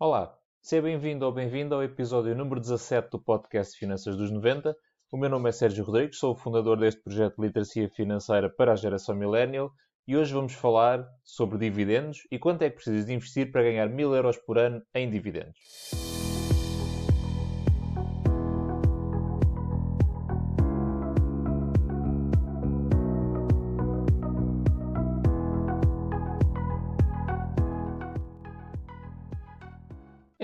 Olá, seja bem-vindo ou bem-vinda ao episódio número 17 do podcast Finanças dos 90. O meu nome é Sérgio Rodrigues, sou o fundador deste projeto de literacia financeira para a geração millennial e hoje vamos falar sobre dividendos e quanto é que precisas de investir para ganhar 1000 euros por ano em dividendos.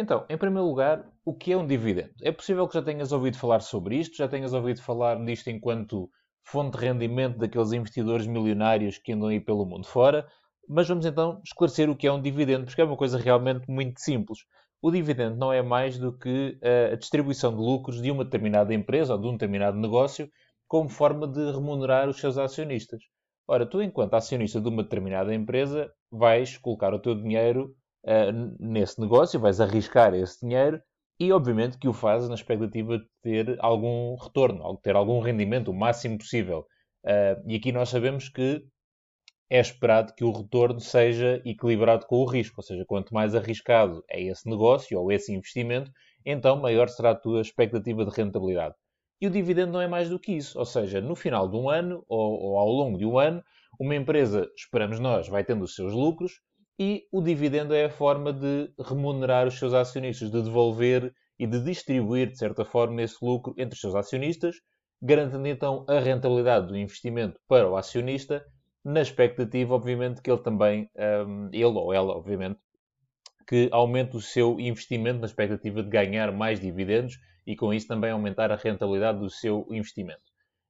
Então, em primeiro lugar, o que é um dividendo? É possível que já tenhas ouvido falar sobre isto, já tenhas ouvido falar disto enquanto fonte de rendimento daqueles investidores milionários que andam aí pelo mundo fora, mas vamos então esclarecer o que é um dividendo, porque é uma coisa realmente muito simples. O dividendo não é mais do que eh, a distribuição de lucros de uma determinada empresa ou de um determinado negócio como forma de remunerar os seus acionistas. Ora, tu, enquanto acionista de uma determinada empresa, vais colocar o teu dinheiro uh, nesse negócio, vais arriscar esse dinheiro e, obviamente, que o fazes na expectativa de ter algum retorno, ter algum rendimento, o máximo possível. Uh, e aqui nós sabemos que é esperado que o retorno seja equilibrado com o risco, ou seja, quanto mais arriscado é esse negócio ou esse investimento, então maior será a tua expectativa de rentabilidade. E o dividendo não é mais do que isso, ou seja, no final de um ano ou, ou ao longo de um ano, uma empresa, esperamos nós, vai tendo os seus lucros, e o dividendo é a forma de remunerar os seus acionistas, de devolver e de distribuir, de certa forma, esse lucro entre os seus acionistas, garantindo então a rentabilidade do investimento para o acionista, na expectativa, obviamente, que ele também, um, ele ou ela, obviamente, que aumente o seu investimento na expectativa de ganhar mais dividendos e com isso também aumentar a rentabilidade do seu investimento.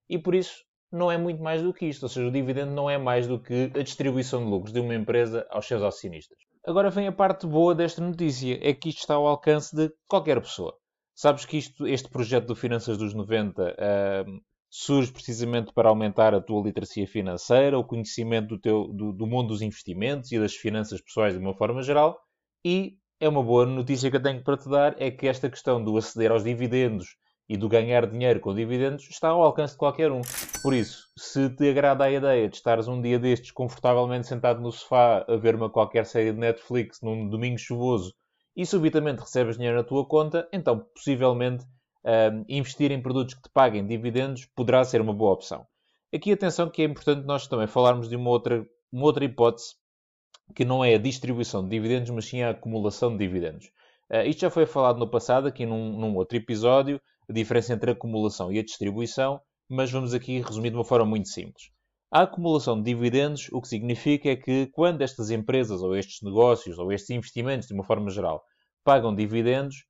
E por isso não é muito mais do que isto, ou seja, o dividendo não é mais do que a distribuição de lucros de uma empresa aos seus acionistas. Agora vem a parte boa desta notícia, é que isto está ao alcance de qualquer pessoa. Sabes que isto, este projeto do Finanças dos 90 uh, surge precisamente para aumentar a tua literacia financeira, o conhecimento do, teu, do, do mundo dos investimentos e das finanças pessoais de uma forma geral, e é uma boa notícia que eu tenho para te dar, é que esta questão do aceder aos dividendos e do ganhar dinheiro com dividendos está ao alcance de qualquer um. Por isso, se te agrada a ideia de estares um dia destes confortavelmente sentado no sofá a ver uma qualquer série de Netflix num domingo chuvoso e subitamente recebes dinheiro na tua conta, então possivelmente um, investir em produtos que te paguem dividendos poderá ser uma boa opção. Aqui atenção que é importante nós também falarmos de uma outra, uma outra hipótese que não é a distribuição de dividendos, mas sim a acumulação de dividendos. Uh, isto já foi falado no passado, aqui num, num outro episódio, a diferença entre a acumulação e a distribuição, mas vamos aqui resumir de uma forma muito simples. A acumulação de dividendos, o que significa é que quando estas empresas, ou estes negócios, ou estes investimentos, de uma forma geral, pagam dividendos,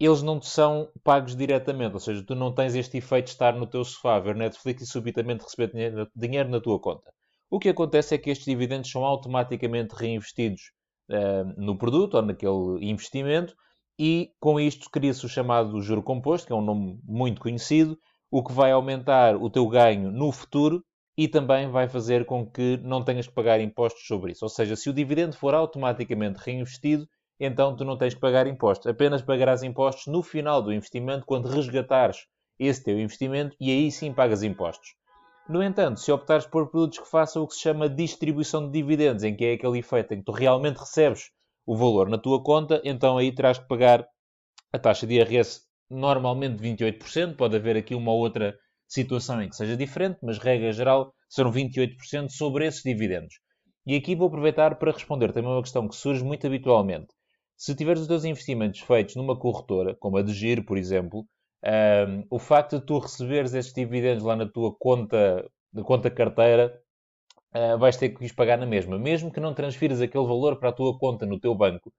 eles não te são pagos diretamente, ou seja, tu não tens este efeito de estar no teu sofá ver Netflix e subitamente receber dinheiro, dinheiro na tua conta. O que acontece é que estes dividendos são automaticamente reinvestidos uh, no produto ou naquele investimento e com isto cria-se o chamado juro composto, que é um nome muito conhecido, o que vai aumentar o teu ganho no futuro e também vai fazer com que não tenhas que pagar impostos sobre isso. Ou seja, se o dividendo for automaticamente reinvestido, então tu não tens que pagar impostos. Apenas pagarás impostos no final do investimento, quando resgatares esse teu investimento, e aí sim pagas impostos. No entanto, se optares por produtos que façam o que se chama distribuição de dividendos, em que é aquele efeito em que tu realmente recebes o valor na tua conta, então aí terás que pagar a taxa de IRS normalmente 28%. Pode haver aqui uma ou outra situação em que seja diferente, mas regra geral serão 28% sobre esses dividendos. E aqui vou aproveitar para responder também uma questão que surge muito habitualmente. Se tiveres os teus investimentos feitos numa corretora, como a de Giro, por exemplo, um, o facto de tu receberes esses dividendos lá na tua conta, na conta carteira, uh, vais ter que os pagar na mesma. Mesmo que não transfiras aquele valor para a tua conta no teu banco,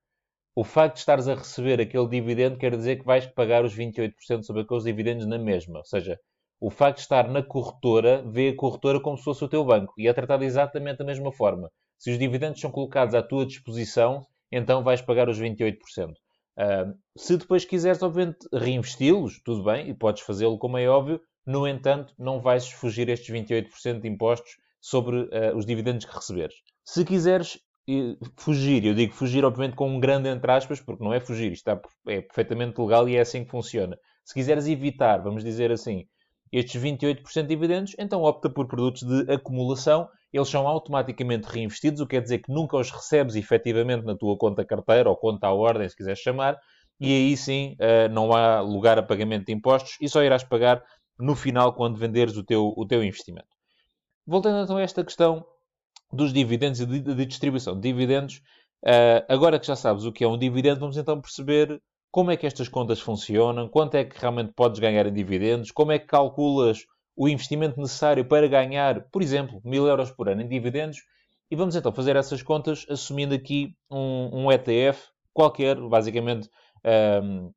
o facto de estares a receber aquele dividendo quer dizer que vais pagar os 28% sobre aqueles dividendos na mesma. Ou seja, o facto de estar na corretora vê a corretora como se fosse o teu banco e é tratado exatamente da mesma forma. Se os dividendos são colocados à tua disposição, então vais pagar os 28%. Uh, se depois quiseres, obviamente, reinvesti-los, tudo bem, e podes fazê-lo como é óbvio, no entanto, não vais fugir estes 28% de impostos sobre uh, os dividendos que receberes. Se quiseres uh, fugir, eu digo fugir, obviamente, com um grande entre aspas, porque não é fugir, isto está, é perfeitamente legal e é assim que funciona. Se quiseres evitar, vamos dizer assim, estes 28% de dividendos, então opta por produtos de acumulação eles são automaticamente reinvestidos, o que quer dizer que nunca os recebes efetivamente na tua conta carteira ou conta à ordem, se quiseres chamar, e aí sim uh, não há lugar a pagamento de impostos e só irás pagar no final quando venderes o teu, o teu investimento. Voltando então a esta questão dos dividendos e de distribuição de dividendos, uh, agora que já sabes o que é um dividendo, vamos então perceber como é que estas contas funcionam, quanto é que realmente podes ganhar em dividendos, como é que calculas o investimento necessário para ganhar, por exemplo, mil euros por ano em dividendos. E vamos então fazer essas contas assumindo aqui um, um ETF qualquer, basicamente um,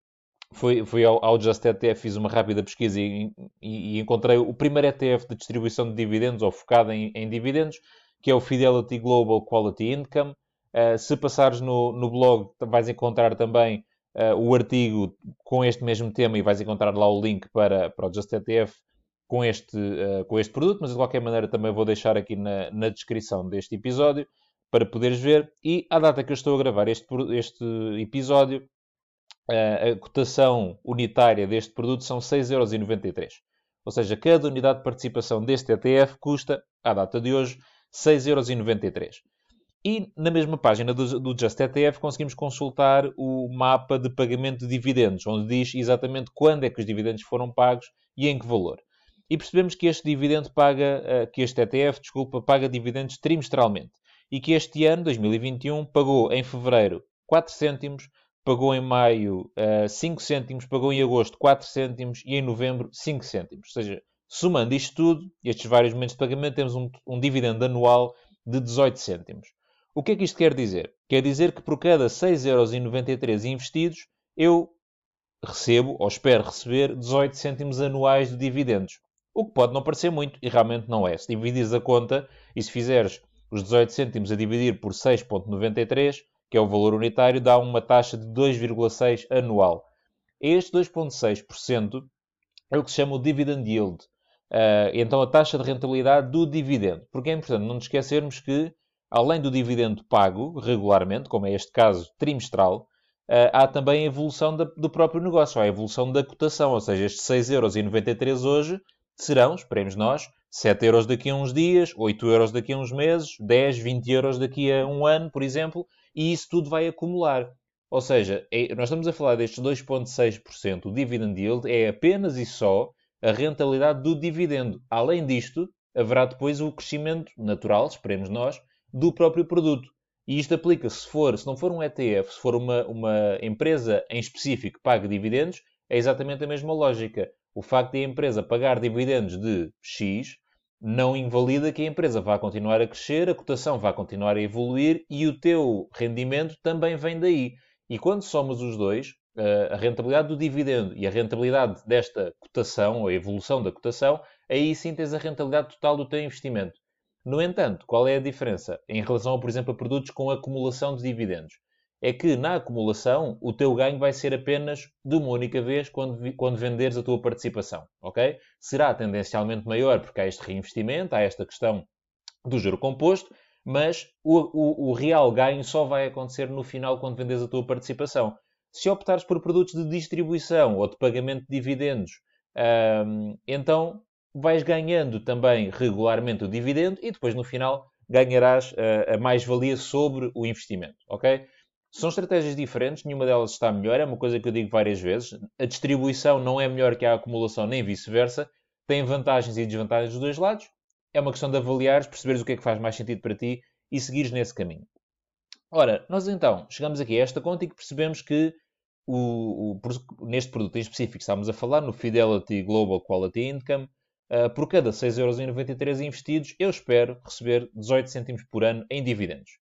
fui, fui ao, ao Just ETF, fiz uma rápida pesquisa e, e, e, encontrei o primeiro ETF de distribuição de dividendos, ou focado em, em dividendos, que é o Fidelity Global Quality Income. Uh, se passares no, no blog, vais encontrar também uh, o artigo com este mesmo tema e vais encontrar lá o link para, para o Just ETF com este, uh, com este produto, mas de qualquer maneira também vou deixar aqui na, na descrição deste episódio para poderes ver. E à data que eu estou a gravar este, este episódio, a cotação unitária deste produto são 6,93€. Ou seja, cada unidade de participação deste ETF custa, à data de hoje, 6,93€. E na mesma página do, do Just ETF conseguimos consultar o mapa de pagamento de dividendos, onde diz exatamente quando é que os dividendos foram pagos e em que valor e percebemos que este dividendo paga, eh, que este ETF, desculpa, paga dividendos trimestralmente. E que este ano, 2021, pagou em fevereiro 4 cêntimos, pagou em maio 5 eh, cêntimos, pagou em agosto 4 cêntimos e em novembro 5 cêntimos. Ou seja, somando isto tudo, estes vários momentos de pagamento, temos um, um dividendo anual de 18 cêntimos. O que é que isto quer dizer? Quer dizer que por cada 6,93€ investidos, eu recebo, ou espero receber, 18 cêntimos anuais de dividendos. O que pode não parecer muito, e realmente não é. Se dividires a conta e se fizeres os 18 cêntimos a dividir por 6,93, que é o valor unitário, dá uma taxa de 2,6 anual. Este 2,6% é o que se chama o dividend yield. Uh, então, a taxa de rentabilidade do dividendo. Porque é importante não nos esquecermos que, além do dividendo pago regularmente, como é este caso trimestral, uh, há também a evolução do próprio negócio, há a evolução da cotação. Ou seja, estes 6,93€ hoje serão, esperemos nós, 7 euros daqui a uns dias, 8 euros daqui a uns meses, 10, 20 euros daqui a um ano, por exemplo, e isso tudo vai acumular. Ou seja, é, nós estamos a falar destes 2,6%, o dividend yield é apenas e só a rentabilidade do dividendo. Além disto, haverá depois o crescimento natural, esperemos nós, do próprio produto. E isto aplica se for, se não for um ETF, se for uma, uma empresa em específico que pague dividendos, é exatamente a mesma lógica o facto de a empresa pagar dividendos de X não invalida que a empresa vá continuar a crescer, a cotação vai continuar a evoluir e o teu rendimento também vem daí. E quando somos os dois, eh, a rentabilidade do dividendo e a rentabilidade desta cotação, ou a evolução da cotação, aí sim tens a rentabilidade total do teu investimento. No entanto, qual é a diferença em relação, por exemplo, a produtos com acumulação de dividendos? É que na acumulação o teu ganho vai ser apenas de uma única vez quando, quando venderes a tua participação, ok? Será tendencialmente maior porque há este reinvestimento, há esta questão do juro composto, mas o, o, o real ganho só vai acontecer no final quando vendes a tua participação. Se optares por produtos de distribuição ou de pagamento de dividendos, hum, então vais ganhando também regularmente o dividendo e depois no final ganharás uh, a mais-valia sobre o investimento, ok? São estratégias diferentes, nenhuma delas está melhor, é uma coisa que eu digo várias vezes. A distribuição não é melhor que a acumulação, nem vice-versa. Tem vantagens e desvantagens dos dois lados. É uma questão de avaliares, perceberes o que é que faz mais sentido para ti e seguires nesse caminho. Ora, nós então chegamos aqui a esta conta e percebemos que o, o, neste produto em específico que estamos a falar, no Fidelity Global Quality Income, uh, por cada 6,93€ investidos, eu espero receber 18 cêntimos por ano em dividendos.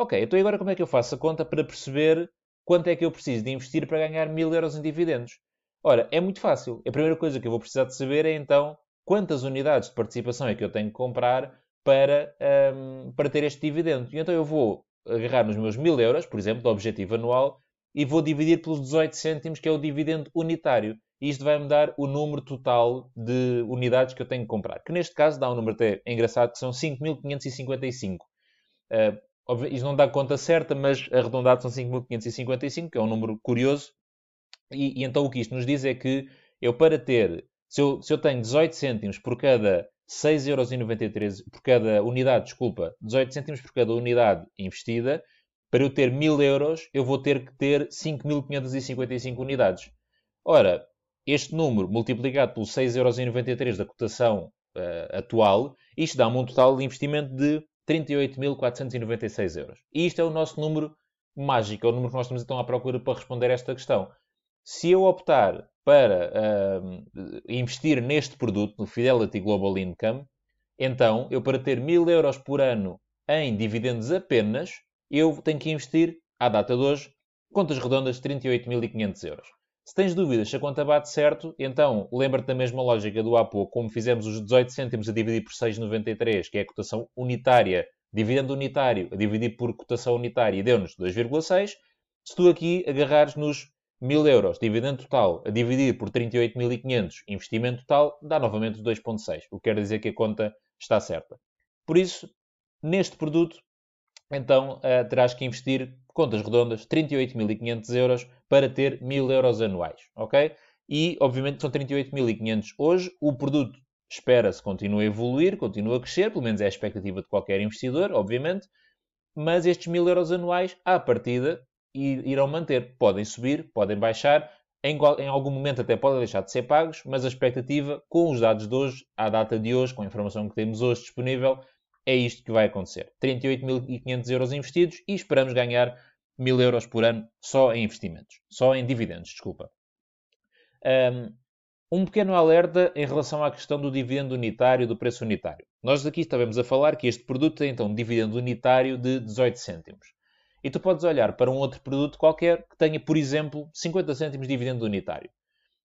Ok, então agora como é que eu faço a conta para perceber quanto é que eu preciso de investir para ganhar mil euros em dividendos? Ora, é muito fácil. A primeira coisa que eu vou precisar de saber é então quantas unidades de participação é que eu tenho que comprar para, um, para ter este dividendo. E então eu vou agarrar nos meus mil euros, por exemplo, do objetivo anual, e vou dividir pelos 18 cêntimos, que é o dividendo unitário. E isto vai-me dar o número total de unidades que eu tenho que comprar. Que neste caso dá um número até engraçado, que são 5.555. Uh, isto não dá conta certa, mas arredondado são 5.555, que é um número curioso. E, e, então o que isto nos diz é que eu, para ter, se eu, se eu tenho 18 cêntimos por cada 6,93€ por cada unidade, desculpa, 18 cêntimos por cada unidade investida, para eu ter 1000 euros, eu vou ter que ter 5.555 unidades. Ora, este número multiplicado pelo 6,93€ da cotação uh, atual, isto dá-me um total de investimento de 38.496 euros. E isto é o nosso número mágico, é o número que nós estamos então à procura para responder esta questão. Se eu optar para uh, investir neste produto, no Fidelity Global Income, então eu para ter 1000 euros por ano em dividendos apenas, eu tenho que investir, à data de hoje, contas redondas, 38.500 euros. Se tens dúvidas se a conta bate certo, então lembra-te da mesma lógica do há pouco, como fizemos os 18 cêntimos a dividir por 6,93, que é a cotação unitária, dividendo unitário a dividir por cotação unitária, deu-nos 2,6. Se tu aqui agarrares nos 1000 euros, dividendo total, a dividir por 38.500, investimento total, dá novamente 2,6, o que quer dizer que a conta está certa. Por isso, neste produto, então uh, terás que investir, contas redondas, 38.500 euros para ter 1.000 euros anuais, ok? E, obviamente, são 38.500 hoje. O produto espera-se continue a evoluir, continue a crescer, pelo menos é a expectativa de qualquer investidor, obviamente. Mas estes 1.000 euros anuais, à partida, irão manter. Podem subir, podem baixar, em, em, algum momento até podem deixar de ser pagos, mas a expectativa, com os dados de hoje, à data de hoje, com a informação que temos hoje disponível, é isto que vai acontecer. 38.500 euros investidos e esperamos ganhar 1.000 euros por ano só em investimentos. Só em dividendos, desculpa. Um, pequeno alerta em relação à questão do dividendo unitário, do preço unitário. Nós aqui estávamos a falar que este produto tem então um dividendo unitário de 18 cêntimos. E tu podes olhar para um outro produto qualquer que tenha, por exemplo, 50 cêntimos de dividendo unitário.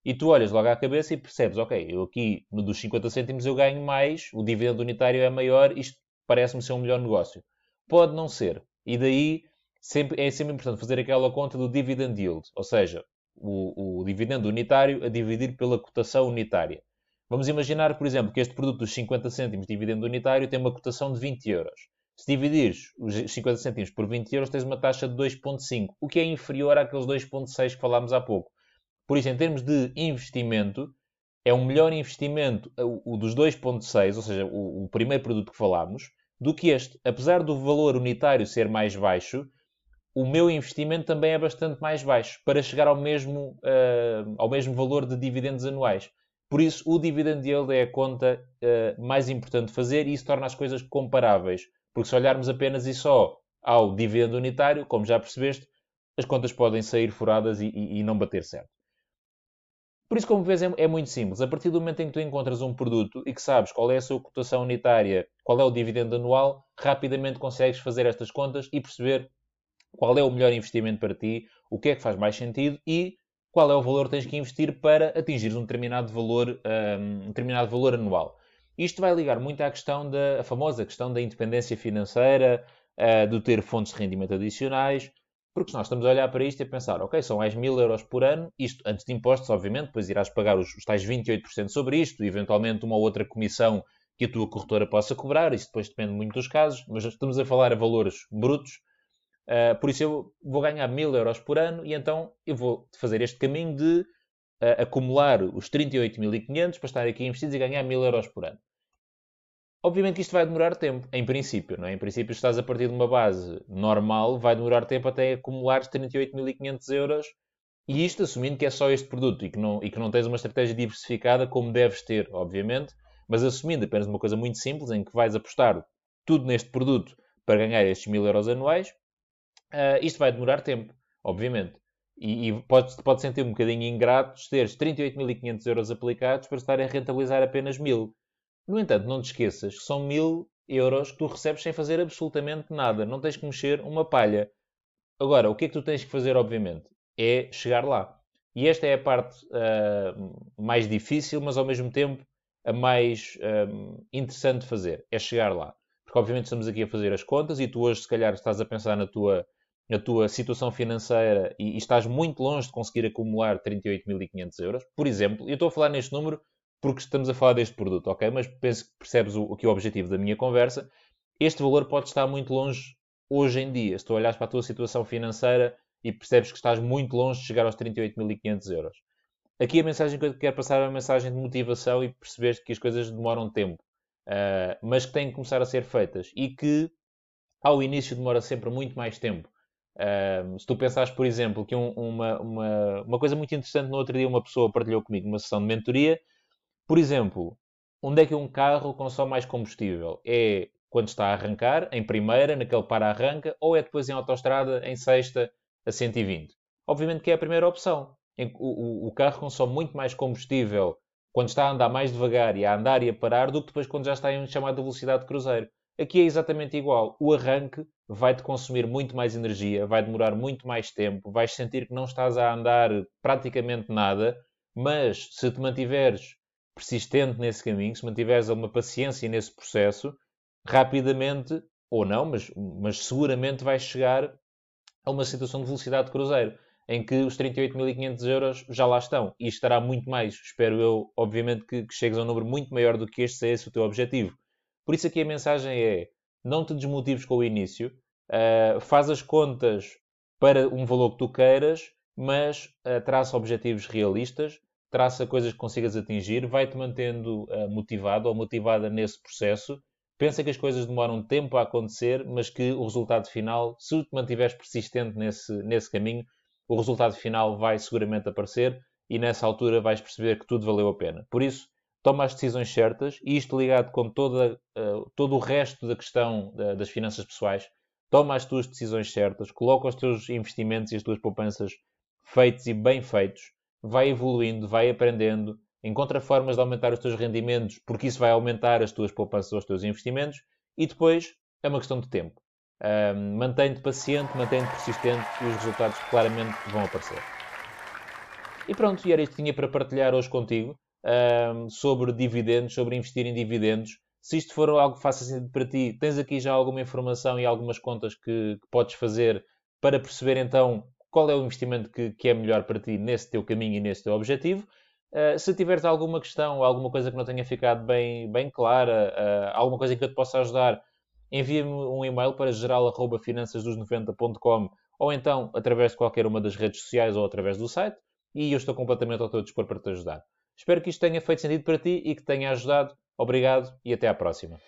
E tu olhas logo à cabeça e percebes, ok, eu aqui no dos 50 cêntimos eu ganho mais, o dividendo unitário é maior, isto parece-me ser um melhor negócio. Pode não ser. E daí sempre, é sempre importante fazer aquela conta do dividend yield, ou seja, o, o dividendo unitário a dividir pela cotação unitária. Vamos imaginar, por exemplo, que este produto dos 50 cêntimos de dividendo unitário tem uma cotação de 20 euros. Se dividires os 50 cêntimos por 20 euros, tens uma taxa de 2,5, o que é inferior àqueles 2,6 que falámos há pouco. Por isso, em termos de investimento, é um melhor investimento o, dos 2.6, ou seja, o, o, primeiro produto que falámos, do que este. Apesar do valor unitário ser mais baixo, o meu investimento também é bastante mais baixo, para chegar ao mesmo, uh, ao mesmo valor de dividendos anuais. Por isso, o dividend yield é a conta uh, mais importante de fazer e isso torna as coisas comparáveis. Porque se olharmos apenas e só ao dividendo unitário, como já percebeste, as contas podem sair furadas e, e, e não bater certo. Por isso, como vês, é, é, muito simples. A partir do momento em que tu encontras um produto e que sabes qual é a sua cotação unitária, qual é o dividendo anual, rapidamente consegues fazer estas contas e perceber qual é o melhor investimento para ti, o que é que faz mais sentido e qual é o valor que tens que investir para atingir um determinado valor, um, determinado valor anual. Isto vai ligar muito à questão da famosa questão da independência financeira, uh, de ter fontes de rendimento adicionais, porque nós estamos a olhar para isto e a pensar, ok, são mais mil euros por ano, isto antes de impostos, obviamente, depois irás pagar os, os tais 28% sobre isto, eventualmente uma outra comissão que a tua corretora possa cobrar, isso depois depende muito dos casos, mas estamos a falar a valores brutos, uh, por isso eu vou ganhar mil euros por ano e então eu vou fazer este caminho de uh, acumular os 38.500 para estar aqui investidos e ganhar mil euros por ano. Obviamente que isto vai demorar tempo, em princípio, não é? Em princípio, estás a partir de uma base normal, vai demorar tempo até acumulares 38.500 euros e isto assumindo que é só este produto e que, não, e que não tens uma estratégia diversificada como deves ter, obviamente, mas assumindo apenas uma coisa muito simples em que vais apostar tudo neste produto para ganhar estes 1000 euros anuais, uh, isto vai demorar tempo, obviamente. E, e pode, pode sentir um bocadinho ingrato teres 38.500 euros aplicados para estar a rentabilizar apenas 1000. No entanto, não te esqueças que são mil euros que tu recebes sem fazer absolutamente nada. Não tens que mexer uma palha. Agora, o que é que tu tens que fazer, obviamente? É chegar lá. E esta é a parte uh, mais difícil, mas ao mesmo tempo a mais uh, interessante de fazer. É chegar lá. Porque, obviamente, estamos aqui a fazer as contas e tu hoje, se calhar, estás a pensar na tua, na tua situação financeira e, e estás muito longe de conseguir acumular 38.500 euros. Por exemplo, eu estou a falar neste número porque estamos a falar deste produto, ok? Mas penso que percebes o, aqui o objetivo da minha conversa. Este valor pode estar muito longe hoje em dia. Se tu olhares para a tua situação financeira e percebes que estás muito longe de chegar aos 38.500 euros. Aqui a mensagem que eu quero passar é uma mensagem de motivação e perceberes que as coisas demoram tempo. uh, mas que têm que começar a ser feitas e que ao início demora sempre muito mais tempo. Uh, se tu pensares, por exemplo, que um, uma, uma, uma coisa muito interessante no outro dia uma pessoa partilhou comigo numa sessão de mentoria, por exemplo, onde é que um carro consome mais combustível? É quando está a arrancar, em primeira, naquele para-arranca, ou é depois em autoestrada, em sexta, a 120? Obviamente que é a primeira opção. O, carro consome muito mais combustível quando está a andar mais devagar e a andar e a parar do que depois quando já está em chamada velocidade de cruzeiro. Aqui é exatamente igual. O arranque vai-te consumir muito mais energia, vai demorar muito mais tempo, vais sentir que não estás a andar praticamente nada, mas se te mantiveres persistente nesse caminho, se mantiveres alguma paciência nesse processo, rapidamente, ou não, mas, mas seguramente vais chegar a uma situação de velocidade de cruzeiro, em que os 38.500 euros já lá estão. E estará muito mais. Espero eu, obviamente, que, que chegues a um número muito maior do que este, se é esse o teu objetivo. Por isso aqui a mensagem é, não te desmotives com o início, uh, faz as contas para um valor que tu queiras, mas uh, traça objetivos realistas, traça coisas que consigas atingir, vai-te mantendo uh, motivado ou motivada nesse processo. Pensa que as coisas demoram tempo a acontecer, mas que o resultado final, se te mantiveres persistente nesse, nesse caminho, o resultado final vai seguramente aparecer e nessa altura vais perceber que tudo valeu a pena. Por isso, toma as decisões certas, e isto ligado com toda, uh, todo o resto da questão uh, das finanças pessoais, toma as tuas decisões certas, coloca os teus investimentos e as tuas poupanças feitos e bem feitos, vai evoluindo, vai aprendendo, encontra formas de aumentar os teus rendimentos, porque isso vai aumentar as tuas poupanças ou os teus investimentos, e depois é uma questão de tempo. Um, mantém-te paciente, mantém-te persistente e os resultados claramente vão aparecer. E pronto, e era isto que tinha para partilhar hoje contigo um, sobre dividendos, sobre investir em dividendos. Se isto for algo que faça sentido para ti, tens aqui já alguma informação e algumas contas que, que podes fazer para perceber então qual é o investimento que, que, é melhor para ti nesse teu caminho e nesse teu objetivo. Uh, se tiveres alguma questão, alguma coisa que não tenha ficado bem, bem clara, uh, alguma coisa que eu te possa ajudar, envia-me um e-mail para geral.finançasdos90.com ou então através de qualquer uma das redes sociais ou através do site e eu estou completamente ao teu dispor para te ajudar. Espero que isto tenha feito sentido para ti e que tenha ajudado. Obrigado e até à próxima.